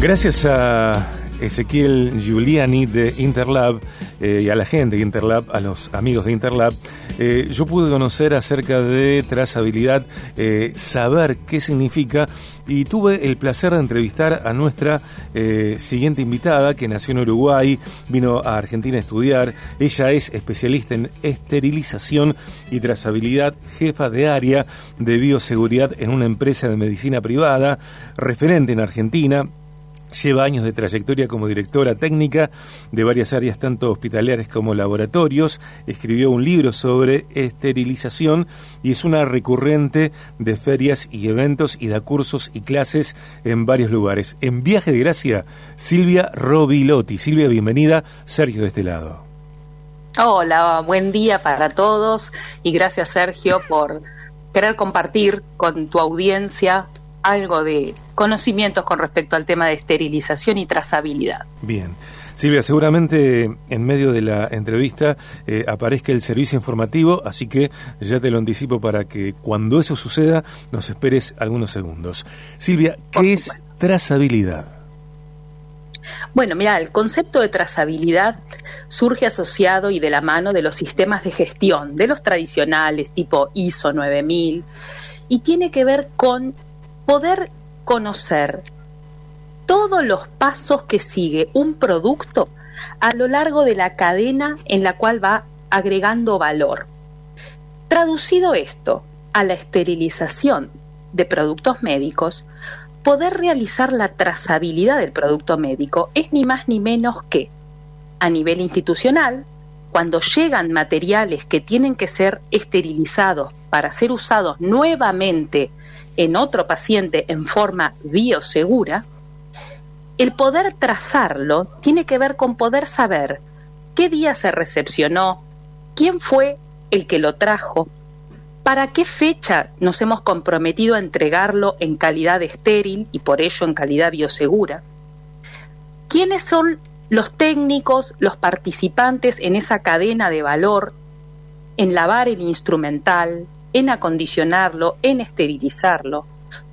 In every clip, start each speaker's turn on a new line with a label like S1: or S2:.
S1: Gracias a Ezequiel Giuliani de Interlab eh, y a la gente de Interlab, a los amigos de Interlab, eh, yo pude conocer acerca de trazabilidad, eh, saber qué significa y tuve el placer de entrevistar a nuestra siguiente invitada que nació en Uruguay, vino a Argentina a estudiar. Ella es especialista en esterilización y trazabilidad, jefa de área de bioseguridad en una empresa de medicina privada, referente en Argentina Lleva años de trayectoria como directora técnica de varias áreas, tanto hospitalarias como laboratorios. Escribió un libro sobre esterilización y es una recurrente de ferias y eventos y da cursos y clases en varios lugares. En Viaje de Gracia, Silvia Robilotti. Silvia, bienvenida. Sergio de este lado.
S2: Hola, buen día para todos y gracias Sergio por querer compartir con tu audiencia algo de conocimientos con respecto al tema de esterilización y trazabilidad.
S1: Bien. Silvia, seguramente en medio de la entrevista eh, aparezca el servicio informativo, así que ya te lo anticipo para que cuando eso suceda nos esperes algunos segundos. Silvia, ¿qué es trazabilidad?
S2: Bueno, mira, el concepto de trazabilidad surge asociado y de la mano de los sistemas de gestión, de los tradicionales tipo ISO 9000, y tiene que ver con poder conocer todos los pasos que sigue un producto a lo largo de la cadena en la cual va agregando valor. Traducido esto a la esterilización de productos médicos, poder realizar la trazabilidad del producto médico es ni más ni menos que, a nivel institucional, cuando llegan materiales que tienen que ser esterilizados para ser usados nuevamente en otro paciente en forma biosegura, el poder trazarlo tiene que ver con poder saber qué día se recepcionó, quién fue el que lo trajo, para qué fecha nos hemos comprometido a entregarlo en calidad estéril y por ello en calidad biosegura, quiénes son los técnicos, los participantes en esa cadena de valor, en lavar el instrumental, en acondicionarlo, en esterilizarlo,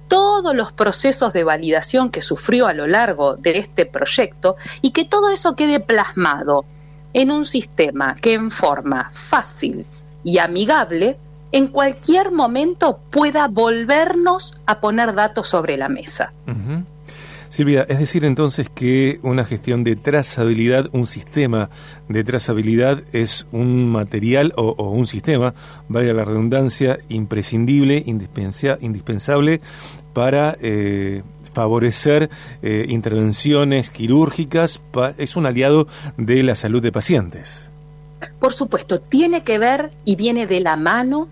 S2: todos los procesos de validación que sufrió a lo largo de este proyecto y que todo eso quede plasmado en un sistema que en forma fácil y amigable en cualquier momento pueda volvernos a poner datos sobre la mesa.
S1: Silvia, es decir entonces que una gestión de trazabilidad, un sistema de trazabilidad es un material o, un sistema, valga la redundancia, imprescindible, indispensable para eh, favorecer eh, intervenciones quirúrgicas, es un aliado de la salud de pacientes.
S2: Por supuesto, tiene que ver y viene de la mano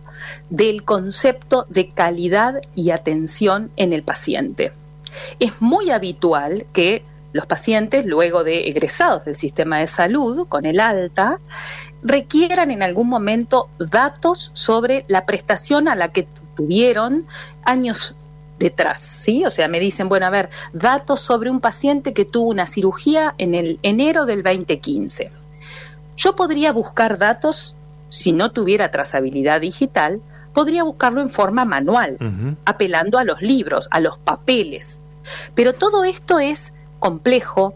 S2: del concepto de calidad y atención en el paciente. Es muy habitual que los pacientes, luego de egresados del sistema de salud con el alta, requieran en algún momento datos sobre la prestación a la que tuvieron años detrás, ¿sí? O sea, me dicen, bueno, a ver, datos sobre un paciente que tuvo una cirugía en el enero del 2015. Yo podría buscar datos, si no tuviera trazabilidad digital, podría buscarlo en forma manual, apelando a los libros, a los papeles. Pero todo esto es complejo,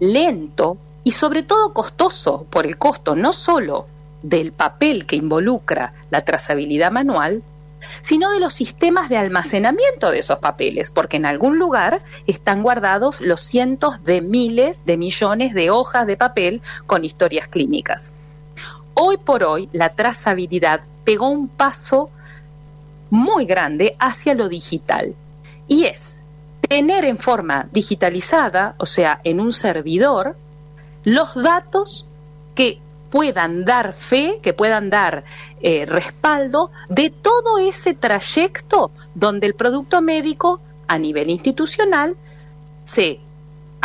S2: lento y sobre todo costoso por el costo no solo del papel que involucra la trazabilidad manual, sino de los sistemas de almacenamiento de esos papeles, porque en algún lugar están guardados los cientos de miles de millones de hojas de papel con historias clínicas. Hoy por hoy la trazabilidad pegó un paso muy grande hacia lo digital. Y es tener en forma digitalizada, o sea, en un servidor, los datos que puedan dar fe, que puedan dar eh, respaldo de todo ese trayecto donde el producto médico a nivel institucional se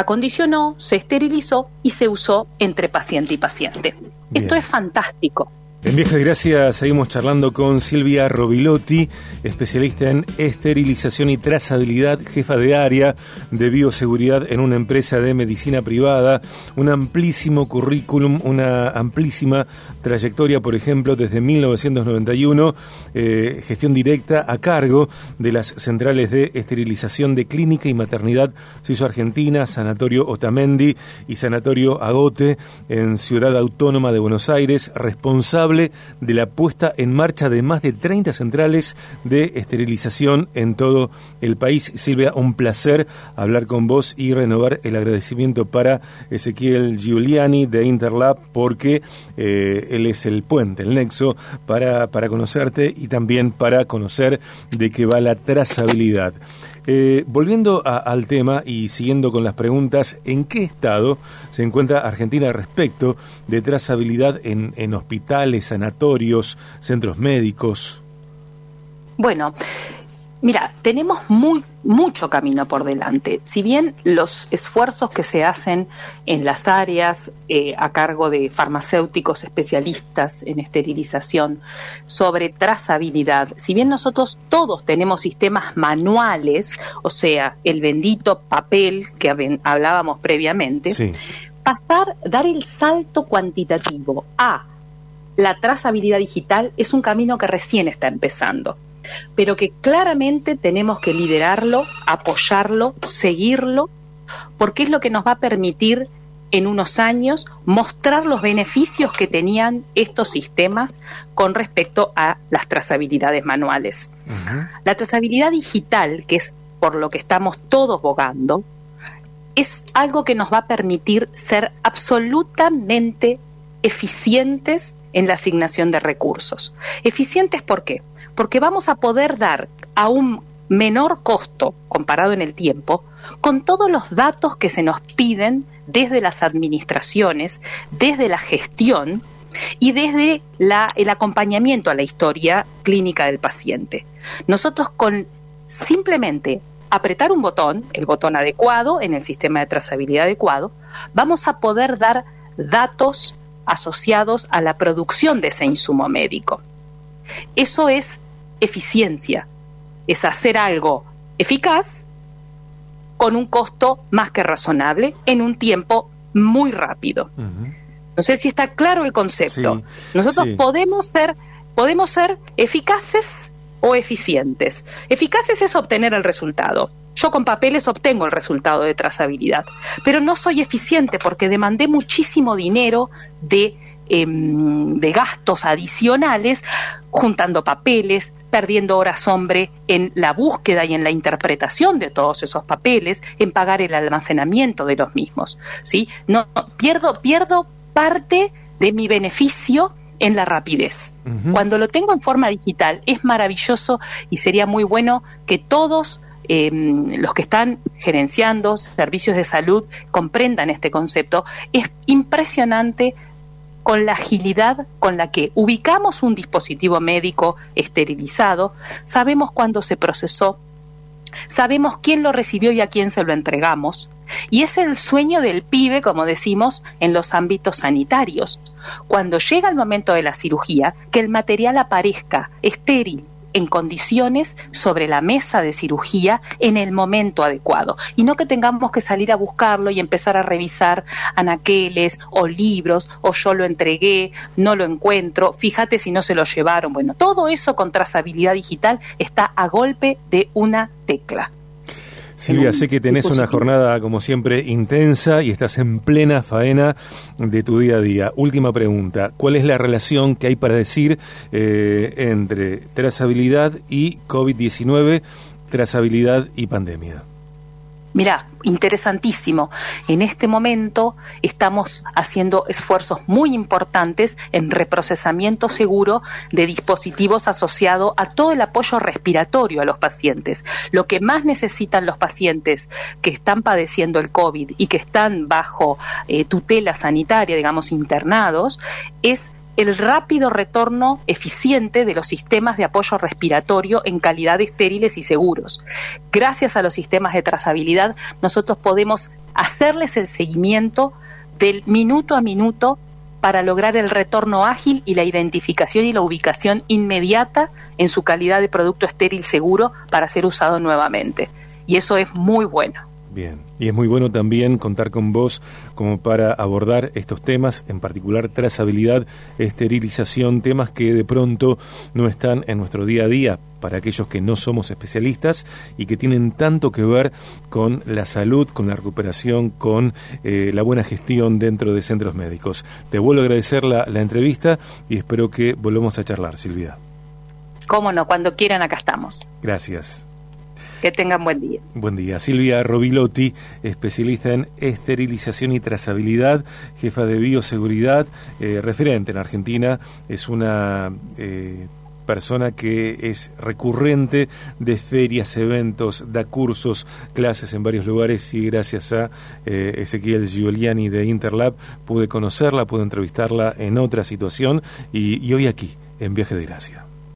S2: acondicionó, se esterilizó y se usó entre paciente y paciente. Esto es fantástico.
S1: En Vieja Gracia seguimos charlando con Silvia Robilotti, especialista en esterilización y trazabilidad, jefa de área de bioseguridad en una empresa de medicina privada, un amplísimo currículum, una amplísima trayectoria, por ejemplo, desde 1991, eh, gestión directa a cargo de las centrales de esterilización de clínica y maternidad. Suizo Argentina, Sanatorio Otamendi y Sanatorio Agote en Ciudad Autónoma de Buenos Aires, responsable de la puesta en marcha de más de 30 centrales de esterilización en todo el país. Silvia, un placer hablar con vos y renovar el agradecimiento para Ezequiel Giuliani de Interlab porque eh, él es el puente, el nexo para, para conocerte y también para conocer de qué va la trazabilidad. Eh, volviendo al tema y siguiendo con las preguntas, ¿en qué estado se encuentra Argentina respecto de trazabilidad en, en hospitales, sanatorios, centros médicos?
S2: Bueno, Mira, tenemos muy, mucho camino por delante. Si bien los esfuerzos que se hacen en las áreas eh, a cargo de farmacéuticos especialistas en esterilización sobre trazabilidad, si bien nosotros todos tenemos sistemas manuales, o sea, el bendito papel que hablábamos previamente, pasar, dar el salto cuantitativo a la trazabilidad digital es un camino que recién está empezando pero que claramente tenemos que liderarlo, apoyarlo, seguirlo, porque es lo que nos va a permitir en unos años mostrar los beneficios que tenían estos sistemas con respecto a las trazabilidades manuales. La trazabilidad digital, que es por lo que estamos todos bogando, es algo que nos va a permitir ser absolutamente eficientes en la asignación de recursos. ¿Eficientes por qué? porque vamos a poder dar a un menor costo comparado en el tiempo con todos los datos que se nos piden desde las administraciones, desde la gestión y desde el acompañamiento a la historia clínica del paciente. Nosotros con simplemente apretar un botón, el botón adecuado en el sistema de trazabilidad adecuado, vamos a poder dar datos asociados a la producción de ese insumo médico. Eso es eficiencia, es hacer algo eficaz con un costo más que razonable en un tiempo muy rápido. No sé si está claro el concepto. Nosotros podemos ser podemos ser eficaces o eficientes. Eficaces es obtener el resultado. Yo con papeles obtengo el resultado de trazabilidad, pero no soy eficiente porque demandé muchísimo dinero de Em, de gastos adicionales, juntando papeles, perdiendo horas hombre en la búsqueda y en la interpretación de todos esos papeles, en pagar el almacenamiento de los mismos. ¿sí? No, pierdo, pierdo parte de mi beneficio en la rapidez. Cuando lo tengo en forma digital es maravilloso y sería muy bueno que todos em, los que están gerenciando servicios de salud comprendan este concepto. Es impresionante con la agilidad con la que ubicamos un dispositivo médico esterilizado, sabemos cuándo se procesó, sabemos quién lo recibió y a quién se lo entregamos, y es el sueño del pibe, como decimos, en los ámbitos sanitarios. Cuando llega el momento de la cirugía, que el material aparezca estéril, en condiciones sobre la mesa de cirugía en el momento adecuado y no que tengamos que salir a buscarlo y empezar a revisar anaqueles o libros o yo lo entregué, no lo encuentro, fíjate si no se lo llevaron. Bueno, todo eso con trazabilidad digital está a golpe de una tecla.
S1: Silvia, sé que tenés una jornada, como siempre, intensa y estás en plena faena de tu día a día. Última pregunta, ¿cuál es la relación que hay para decir eh, entre trazabilidad y COVID-19, trazabilidad y pandemia?
S2: Mira, interesantísimo. En este momento estamos haciendo esfuerzos muy importantes en reprocesamiento seguro de dispositivos asociados a todo el apoyo respiratorio a los pacientes. Lo que más necesitan los pacientes que están padeciendo el COVID y que están bajo eh, tutela sanitaria, digamos, internados, es el rápido retorno eficiente de los sistemas de apoyo respiratorio en calidad estériles y seguros. Gracias a los sistemas de trazabilidad, nosotros podemos hacerles el seguimiento del minuto a minuto para lograr el retorno ágil y la identificación y la ubicación inmediata en su calidad de producto estéril seguro para ser usado nuevamente. Y eso es muy bueno.
S1: Bien, y es muy bueno también contar con vos como para abordar estos temas, en particular trazabilidad, esterilización, temas que de pronto no están en nuestro día a día para aquellos que no somos especialistas y que tienen tanto que ver con la salud, con la recuperación, con eh, la buena gestión dentro de centros médicos. Te vuelvo a agradecer la, la entrevista y espero que volvamos a charlar, Silvia.
S2: Cómo no, cuando quieran, acá estamos.
S1: Gracias.
S2: Que tengan buen día.
S1: Buen día. Silvia Robilotti, especialista en esterilización y trazabilidad, jefa de bioseguridad, eh, referente en Argentina. Es una eh, persona que es recurrente de ferias, eventos, da cursos, clases en varios lugares y gracias a eh, Ezequiel Giuliani de Interlab pude conocerla, pude entrevistarla en otra situación y, y hoy aquí, en Viaje de Gracia.